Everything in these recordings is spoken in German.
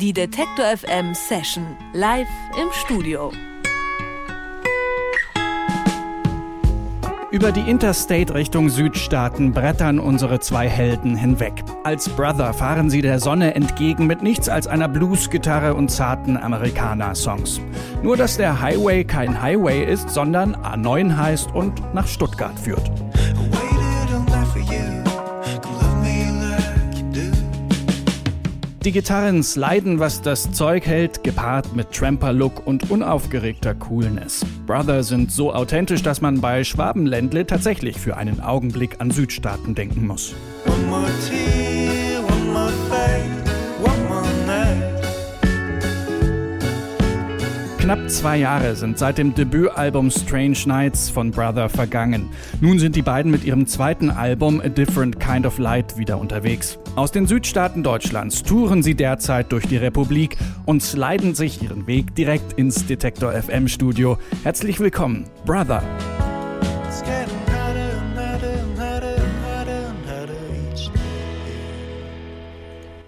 Die Detektor FM Session live im Studio. Über die Interstate Richtung Südstaaten brettern unsere zwei Helden hinweg. Als Brother fahren sie der Sonne entgegen mit nichts als einer Bluesgitarre und zarten Amerikaner-Songs. Nur dass der Highway kein Highway ist, sondern A9 heißt und nach Stuttgart führt. Die Gitarren sliden, was das Zeug hält, gepaart mit Tramper-Look und unaufgeregter Coolness. Brother sind so authentisch, dass man bei Schwabenländle tatsächlich für einen Augenblick an Südstaaten denken muss. One more tea, Knapp zwei Jahre sind seit dem Debütalbum Strange Nights von Brother vergangen. Nun sind die beiden mit ihrem zweiten Album A Different Kind of Light wieder unterwegs. Aus den Südstaaten Deutschlands touren sie derzeit durch die Republik und sliden sich ihren Weg direkt ins Detektor FM Studio. Herzlich willkommen, Brother.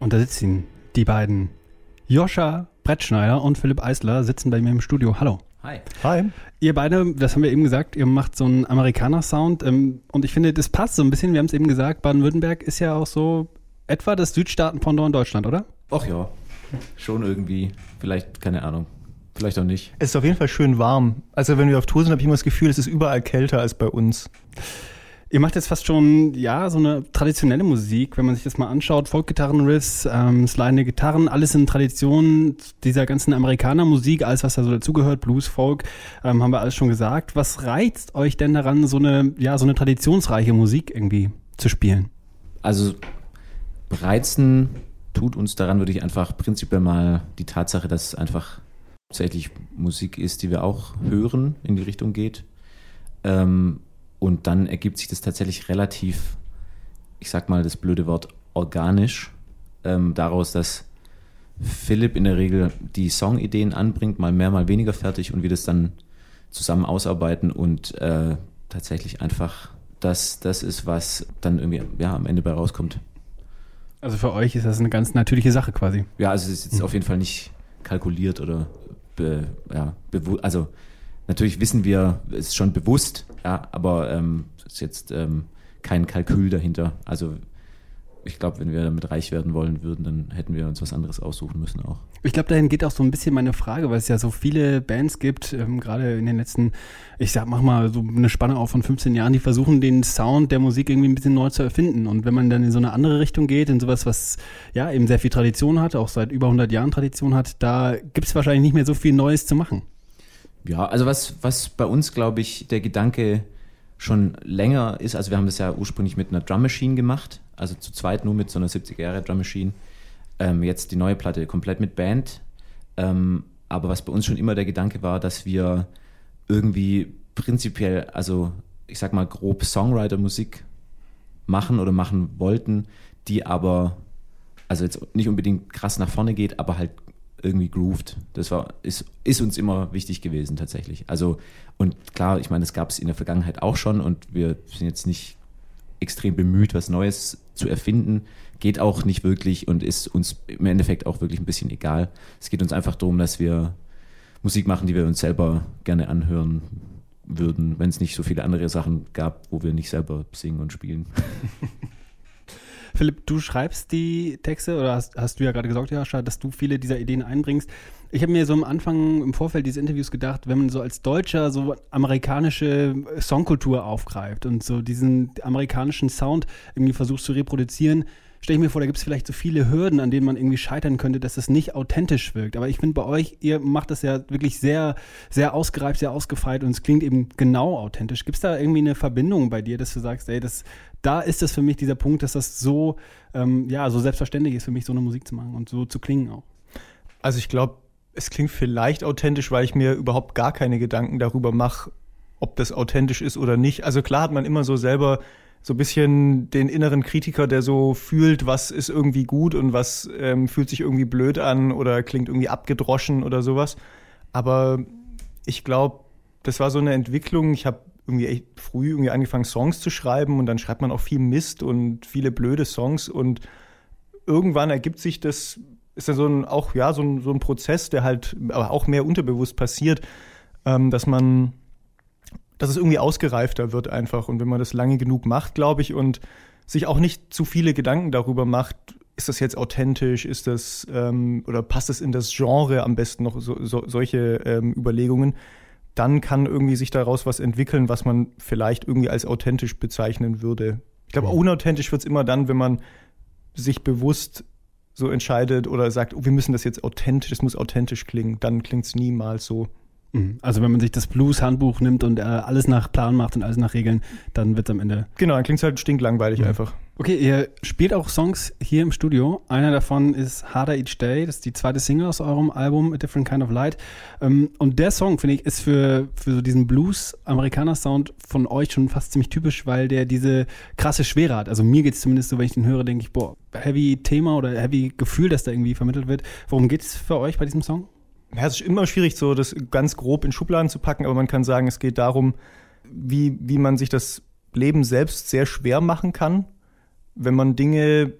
Und da sitzen die beiden Joscha Brettschneider und Philipp Eisler sitzen bei mir im Studio. Hallo. Hi. Hi. Ihr beide, das haben wir eben gesagt, ihr macht so einen Amerikaner-Sound ähm, und ich finde, das passt so ein bisschen. Wir haben es eben gesagt, Baden-Württemberg ist ja auch so etwa das Südstaaten-Pendant in Deutschland, oder? Ach ja, schon irgendwie. Vielleicht, keine Ahnung. Vielleicht auch nicht. Es ist auf jeden Fall schön warm. Also wenn wir auf Tour sind, habe ich immer das Gefühl, es ist überall kälter als bei uns. Ihr macht jetzt fast schon, ja, so eine traditionelle Musik, wenn man sich das mal anschaut. Folkgitarren-Riffs, ähm, slidende Gitarren, alles in Tradition dieser ganzen Amerikaner-Musik, alles, was da so dazugehört, Blues, Folk, ähm, haben wir alles schon gesagt. Was reizt euch denn daran, so eine, ja, so eine traditionsreiche Musik irgendwie zu spielen? Also, reizen tut uns daran, würde ich einfach prinzipiell mal die Tatsache, dass es einfach tatsächlich Musik ist, die wir auch hören, in die Richtung geht. Ähm, und dann ergibt sich das tatsächlich relativ, ich sag mal das blöde Wort, organisch ähm, daraus, dass Philipp in der Regel die Songideen anbringt, mal mehr, mal weniger fertig und wir das dann zusammen ausarbeiten und äh, tatsächlich einfach das, das ist, was dann irgendwie ja, am Ende bei rauskommt. Also für euch ist das eine ganz natürliche Sache quasi. Ja, also es ist jetzt mhm. auf jeden Fall nicht kalkuliert oder be, ja, also Natürlich wissen wir, es ist schon bewusst, ja, aber ähm, ist jetzt ähm, kein Kalkül dahinter. Also ich glaube, wenn wir damit reich werden wollen würden, dann hätten wir uns was anderes aussuchen müssen auch. Ich glaube, dahin geht auch so ein bisschen meine Frage, weil es ja so viele Bands gibt, ähm, gerade in den letzten, ich sag, mach mal so eine Spanne auch von 15 Jahren, die versuchen, den Sound der Musik irgendwie ein bisschen neu zu erfinden. Und wenn man dann in so eine andere Richtung geht, in sowas, was ja eben sehr viel Tradition hat, auch seit über 100 Jahren Tradition hat, da gibt es wahrscheinlich nicht mehr so viel Neues zu machen. Ja, also was, was bei uns, glaube ich, der Gedanke schon länger ist, also wir haben das ja ursprünglich mit einer Drum Machine gemacht, also zu zweit nur mit so einer 70er Jahre Drum Machine. Ähm, jetzt die neue Platte komplett mit Band. Ähm, aber was bei uns schon immer der Gedanke war, dass wir irgendwie prinzipiell, also ich sag mal grob Songwriter-Musik machen oder machen wollten, die aber, also jetzt nicht unbedingt krass nach vorne geht, aber halt irgendwie grooved. Das war, ist, ist uns immer wichtig gewesen tatsächlich. Also, und klar, ich meine, das gab es in der Vergangenheit auch schon und wir sind jetzt nicht extrem bemüht, was Neues zu erfinden. Geht auch nicht wirklich und ist uns im Endeffekt auch wirklich ein bisschen egal. Es geht uns einfach darum, dass wir Musik machen, die wir uns selber gerne anhören würden, wenn es nicht so viele andere Sachen gab, wo wir nicht selber singen und spielen. Philipp, du schreibst die Texte oder hast, hast du ja gerade gesagt, Jascha, dass du viele dieser Ideen einbringst. Ich habe mir so am Anfang im Vorfeld dieses Interviews gedacht, wenn man so als Deutscher so amerikanische Songkultur aufgreift und so diesen amerikanischen Sound irgendwie versucht zu reproduzieren, stelle ich mir vor, da gibt es vielleicht so viele Hürden, an denen man irgendwie scheitern könnte, dass das nicht authentisch wirkt. Aber ich finde bei euch, ihr macht das ja wirklich sehr, sehr ausgereift, sehr ausgefeilt und es klingt eben genau authentisch. Gibt es da irgendwie eine Verbindung bei dir, dass du sagst, ey, das, da ist es für mich dieser Punkt, dass das so, ähm, ja, so selbstverständlich ist für mich, so eine Musik zu machen und so zu klingen auch. Also ich glaube, es klingt vielleicht authentisch, weil ich mir überhaupt gar keine Gedanken darüber mache, ob das authentisch ist oder nicht. Also klar hat man immer so selber so ein bisschen den inneren Kritiker, der so fühlt, was ist irgendwie gut und was ähm, fühlt sich irgendwie blöd an oder klingt irgendwie abgedroschen oder sowas. Aber ich glaube, das war so eine Entwicklung. Ich habe irgendwie echt früh irgendwie angefangen, Songs zu schreiben und dann schreibt man auch viel Mist und viele blöde Songs und irgendwann ergibt sich das ist ja so ein, auch, ja, so ein, so ein Prozess, der halt aber auch mehr unterbewusst passiert, ähm, dass man, dass es irgendwie ausgereifter wird einfach. Und wenn man das lange genug macht, glaube ich, und sich auch nicht zu viele Gedanken darüber macht, ist das jetzt authentisch, ist das ähm, oder passt es in das Genre am besten noch so, so, solche ähm, Überlegungen, dann kann irgendwie sich daraus was entwickeln, was man vielleicht irgendwie als authentisch bezeichnen würde. Ich glaube, Mhm. unauthentisch wird es immer dann, wenn man sich bewusst so entscheidet oder sagt, oh, wir müssen das jetzt authentisch, es muss authentisch klingen, dann klingt es niemals so. Mhm. Also wenn man sich das Blues-Handbuch nimmt und äh, alles nach Plan macht und alles nach Regeln, dann wird es am Ende. Genau, dann klingt es halt stinklangweilig Mhm. einfach. Okay, ihr spielt auch Songs hier im Studio. Einer davon ist Harder Each Day. Das ist die zweite Single aus eurem Album A Different Kind of Light. Ähm, Und der Song, finde ich, ist für, für so diesen Blues-Amerikaner-Sound von euch schon fast ziemlich typisch, weil der diese krasse Schwere hat. Also mir geht es zumindest so, wenn ich den höre, denke ich, boah, heavy Thema oder heavy Gefühl, das da irgendwie vermittelt wird. Worum geht es für euch bei diesem Song? Ja, es ist immer schwierig, so das ganz grob in Schubladen zu packen, aber man kann sagen, es geht darum, wie, wie man sich das Leben selbst sehr schwer machen kann, wenn man Dinge,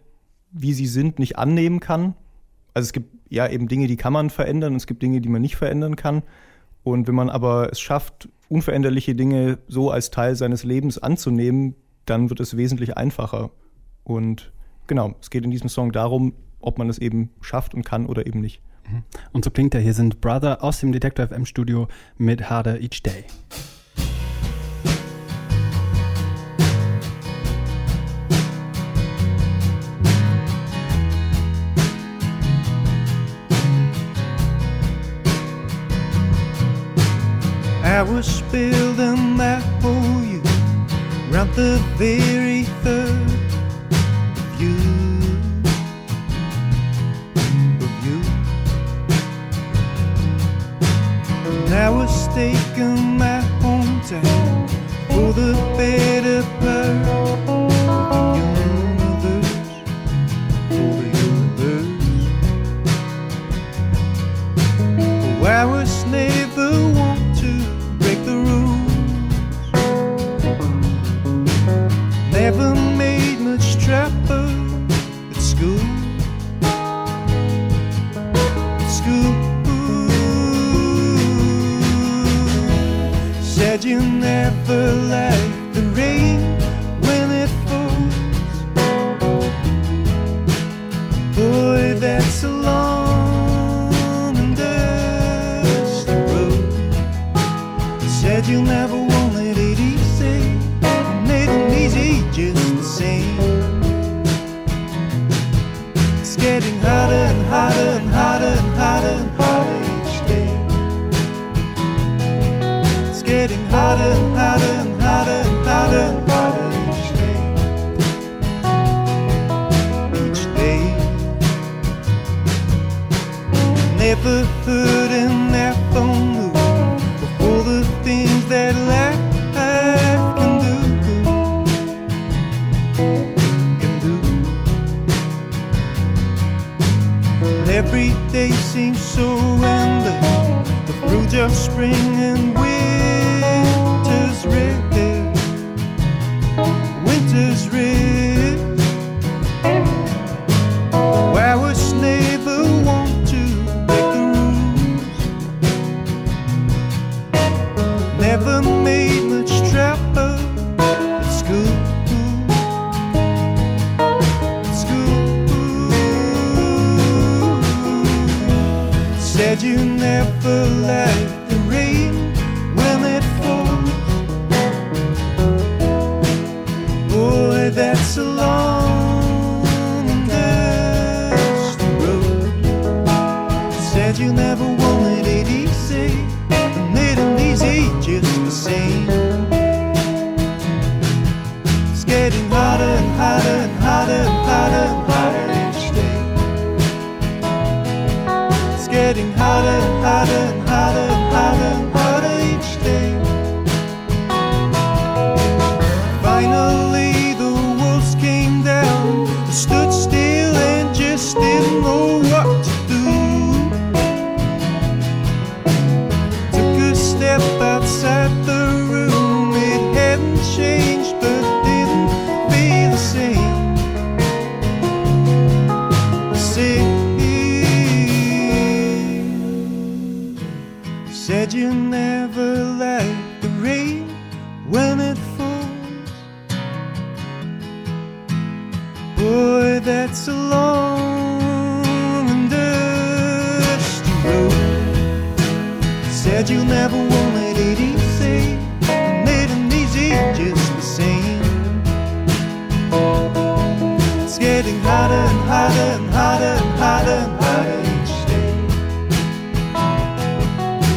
wie sie sind, nicht annehmen kann. Also es gibt ja eben Dinge, die kann man verändern und es gibt Dinge, die man nicht verändern kann. Und wenn man aber es schafft, unveränderliche Dinge so als Teil seines Lebens anzunehmen, dann wird es wesentlich einfacher. Und genau, es geht in diesem Song darum, ob man es eben schafft und kann oder eben nicht. Und so klingt er. Hier sind Brother aus dem Detector FM Studio mit Harder Each Day. I was building that for you, round the very third trip harder and harder and harder each day. Each day. Never heard an iPhone move of all the things that life can do. Can do. Every day seems so endless. The fruit of spring and winter's Said you'll never wanted it easy, and it easy just the same. It's getting hotter and hotter and hotter and hotter and hotter each day.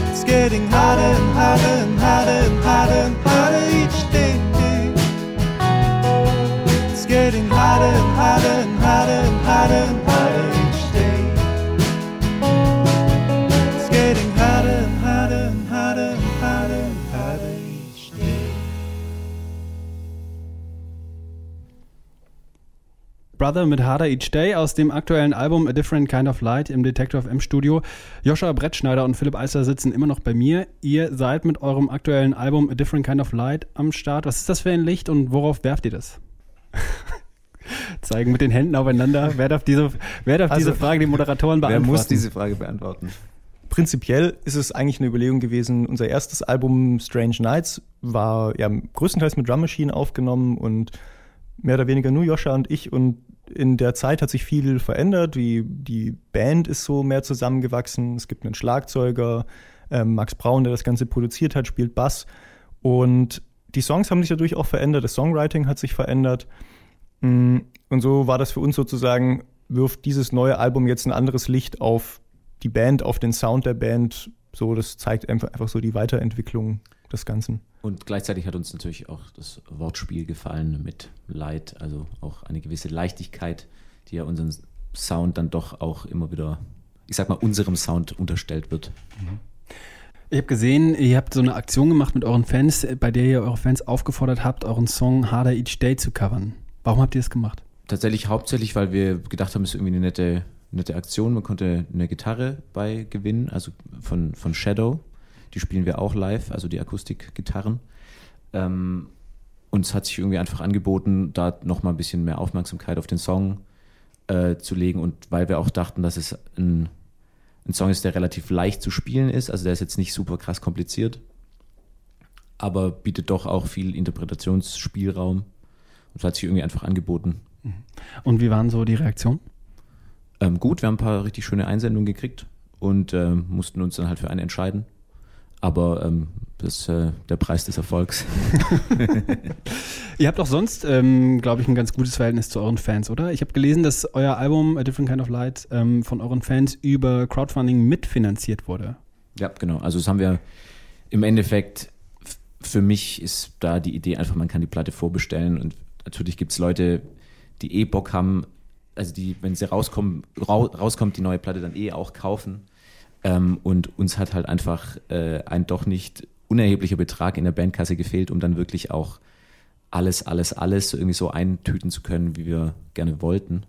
It's getting hotter and hotter and hotter and hotter and hotter Brother mit Harder Each Day aus dem aktuellen Album A Different Kind of Light im Detector FM Studio. Joscha Brettschneider und Philipp Eisler sitzen immer noch bei mir. Ihr seid mit eurem aktuellen Album A Different Kind of Light am Start. Was ist das für ein Licht und worauf werft ihr das? Zeigen mit den Händen aufeinander. Wer darf diese, wer darf Also, diese Frage den Moderatoren Wer beantworten? muss diese Frage beantworten? Prinzipiell ist es eigentlich eine Überlegung gewesen, unser erstes Album Strange Nights war ja größtenteils mit Drum Machine aufgenommen und mehr oder weniger nur Joscha und ich und in der Zeit hat sich viel verändert. Die, die Band ist so mehr zusammengewachsen. Es gibt einen Schlagzeuger, ähm, Max Braun, der das Ganze produziert hat, spielt Bass. Und die Songs haben sich dadurch auch verändert. Das Songwriting hat sich verändert. Mm, Und so war das für uns sozusagen, wirft dieses neue Album jetzt ein anderes Licht auf die Band, auf den Sound der Band. So, das zeigt einfach, einfach so die Weiterentwicklung des Ganzen. Und gleichzeitig hat uns natürlich auch das Wortspiel gefallen mit Light, also auch eine gewisse Leichtigkeit, die ja unseren Sound dann doch auch immer wieder, ich sag mal, unserem Sound unterstellt wird. Ich habe gesehen, ihr habt so eine Aktion gemacht mit euren Fans, bei der ihr eure Fans aufgefordert habt, euren Song Harder Each Day zu covern. Warum habt ihr das gemacht? Tatsächlich hauptsächlich, weil wir gedacht haben, es ist irgendwie eine nette, nette Aktion. Man konnte eine Gitarre bei gewinnen, also von, von Shadow. Die spielen wir auch live, also die Akustikgitarren. Ähm, und es hat sich irgendwie einfach angeboten, da nochmal ein bisschen mehr Aufmerksamkeit auf den Song äh, zu legen. Und weil wir auch dachten, dass es ein, ein Song ist, der relativ leicht zu spielen ist, also der ist jetzt nicht super krass kompliziert, aber bietet doch auch viel Interpretationsspielraum. Und es hat sich irgendwie einfach angeboten. Und wie waren so die Reaktionen? Ähm, gut, wir haben ein paar richtig schöne Einsendungen gekriegt und ähm, mussten uns dann halt für eine entscheiden. Aber ähm, das ist äh, der Preis des Erfolgs. Ihr habt auch sonst, ähm, glaube ich, ein ganz gutes Verhältnis zu euren Fans, oder? Ich habe gelesen, dass euer Album A Different Kind of Light ähm, von euren Fans über Crowdfunding mitfinanziert wurde. ja, genau. Also das haben wir im Endeffekt, für mich ist da die Idee einfach, man kann die Platte vorbestellen und natürlich gibt es Leute, die eh Bock haben, also die, wenn sie rauskommen, rau, rauskommt, die neue Platte dann eh auch kaufen. Ähm, und uns hat halt einfach äh, ein doch nicht unerheblicher Betrag in der Bandkasse gefehlt, um dann wirklich auch alles, alles, alles irgendwie so eintüten zu können, wie wir gerne wollten.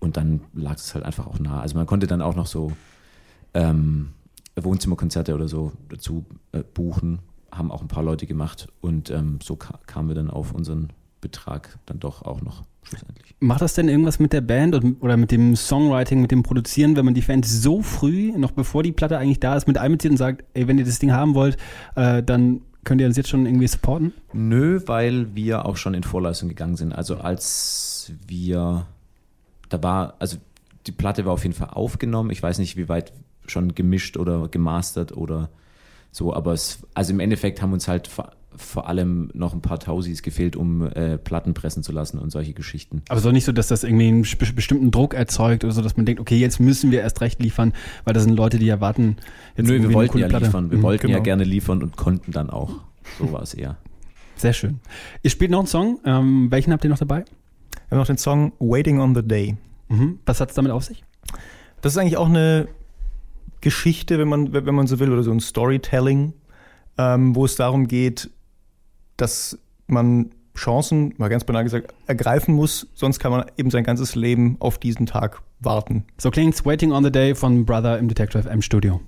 Und dann lag es halt einfach auch nah. Also man konnte dann auch noch so ähm, Wohnzimmerkonzerte oder so dazu äh, buchen, haben auch ein paar Leute gemacht und ähm, so ka kamen wir dann auf unseren Betrag dann doch auch noch schlussendlich. Macht das denn irgendwas mit der Band und, oder mit dem Songwriting, mit dem Produzieren, wenn man die Fans so früh, noch bevor die Platte eigentlich da ist, mit einbezieht und sagt, ey, wenn ihr das Ding haben wollt, äh, dann könnt ihr uns jetzt schon irgendwie supporten? Nö, weil wir auch schon in Vorleistung gegangen sind. Also als wir, da war, also die Platte war auf jeden Fall aufgenommen. Ich weiß nicht, wie weit schon gemischt oder gemastert oder so, aber es, also im Endeffekt haben uns halt vor, allem noch ein paar Tausis gefehlt, um äh, Platten pressen zu lassen und solche Geschichten. Aber so nicht so, dass das irgendwie einen be- bestimmten Druck erzeugt oder so, dass man denkt, okay, jetzt müssen wir erst recht liefern, weil das sind Leute, die erwarten jetzt Nö, wir eine wollten coole ja Platte. liefern. Wir Mhm, wollten ja genau. gerne liefern und konnten dann auch. So war es eher. Sehr schön. Ihr spielt noch einen Song. Ähm, welchen habt ihr noch dabei? Wir haben noch den Song Waiting on the Day. Mhm. Was hat es damit auf sich? Das ist eigentlich auch eine Geschichte, wenn man, wenn man so will, oder so ein Storytelling, ähm, wo es darum geht, dass man Chancen, mal ganz banal gesagt, ergreifen muss, sonst kann man eben sein ganzes Leben auf diesen Tag warten. So klingt's Waiting on the Day von Brother im Detector FM Studio.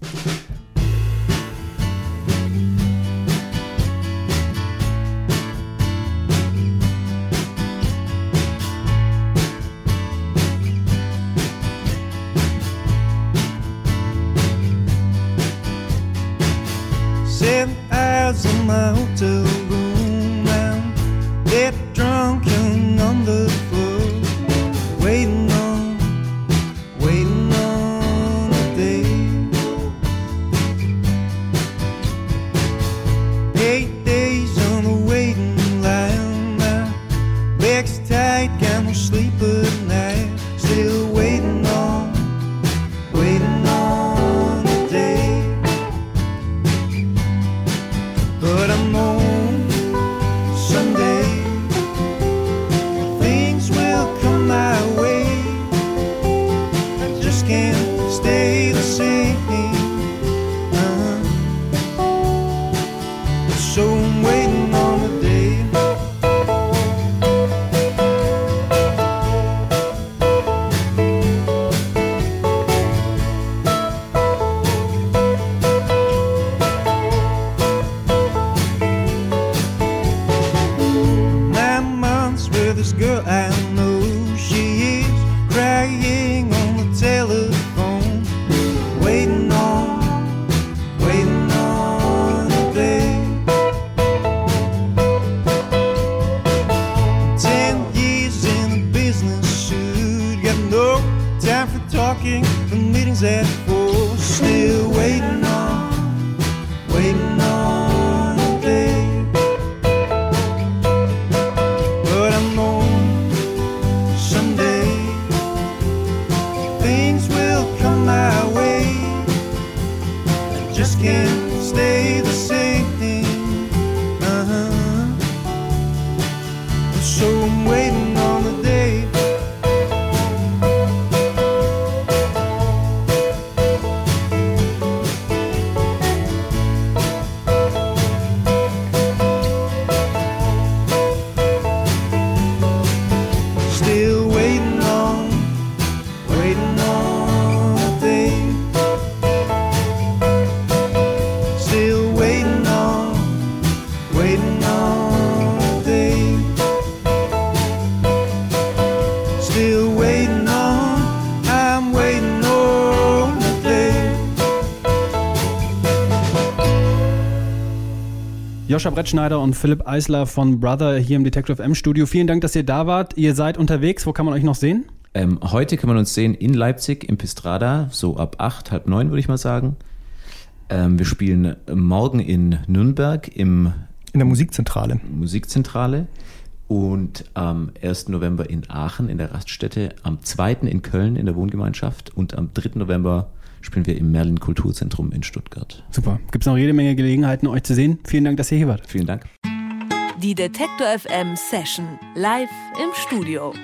Ten hours in my sleep at. Joscha Brettschneider und Philipp Eisler von Brother hier im Detective M Studio. Vielen Dank, dass ihr da wart. Ihr seid unterwegs. Wo kann man euch noch sehen? Ähm, heute kann man uns sehen in Leipzig im Pistrada, so ab acht, halb neun würde ich mal sagen. Ähm, wir spielen morgen in Nürnberg im In der Musikzentrale. Musikzentrale und am 1. November in Aachen in der Raststätte, am 2. in Köln in der Wohngemeinschaft und am 3. November spielen wir im Merlin Kulturzentrum in Stuttgart. Super. Gibt es noch jede Menge Gelegenheiten, euch zu sehen. Vielen Dank, dass ihr hier wart. Vielen Dank. Die Detektor FM Session live im Studio.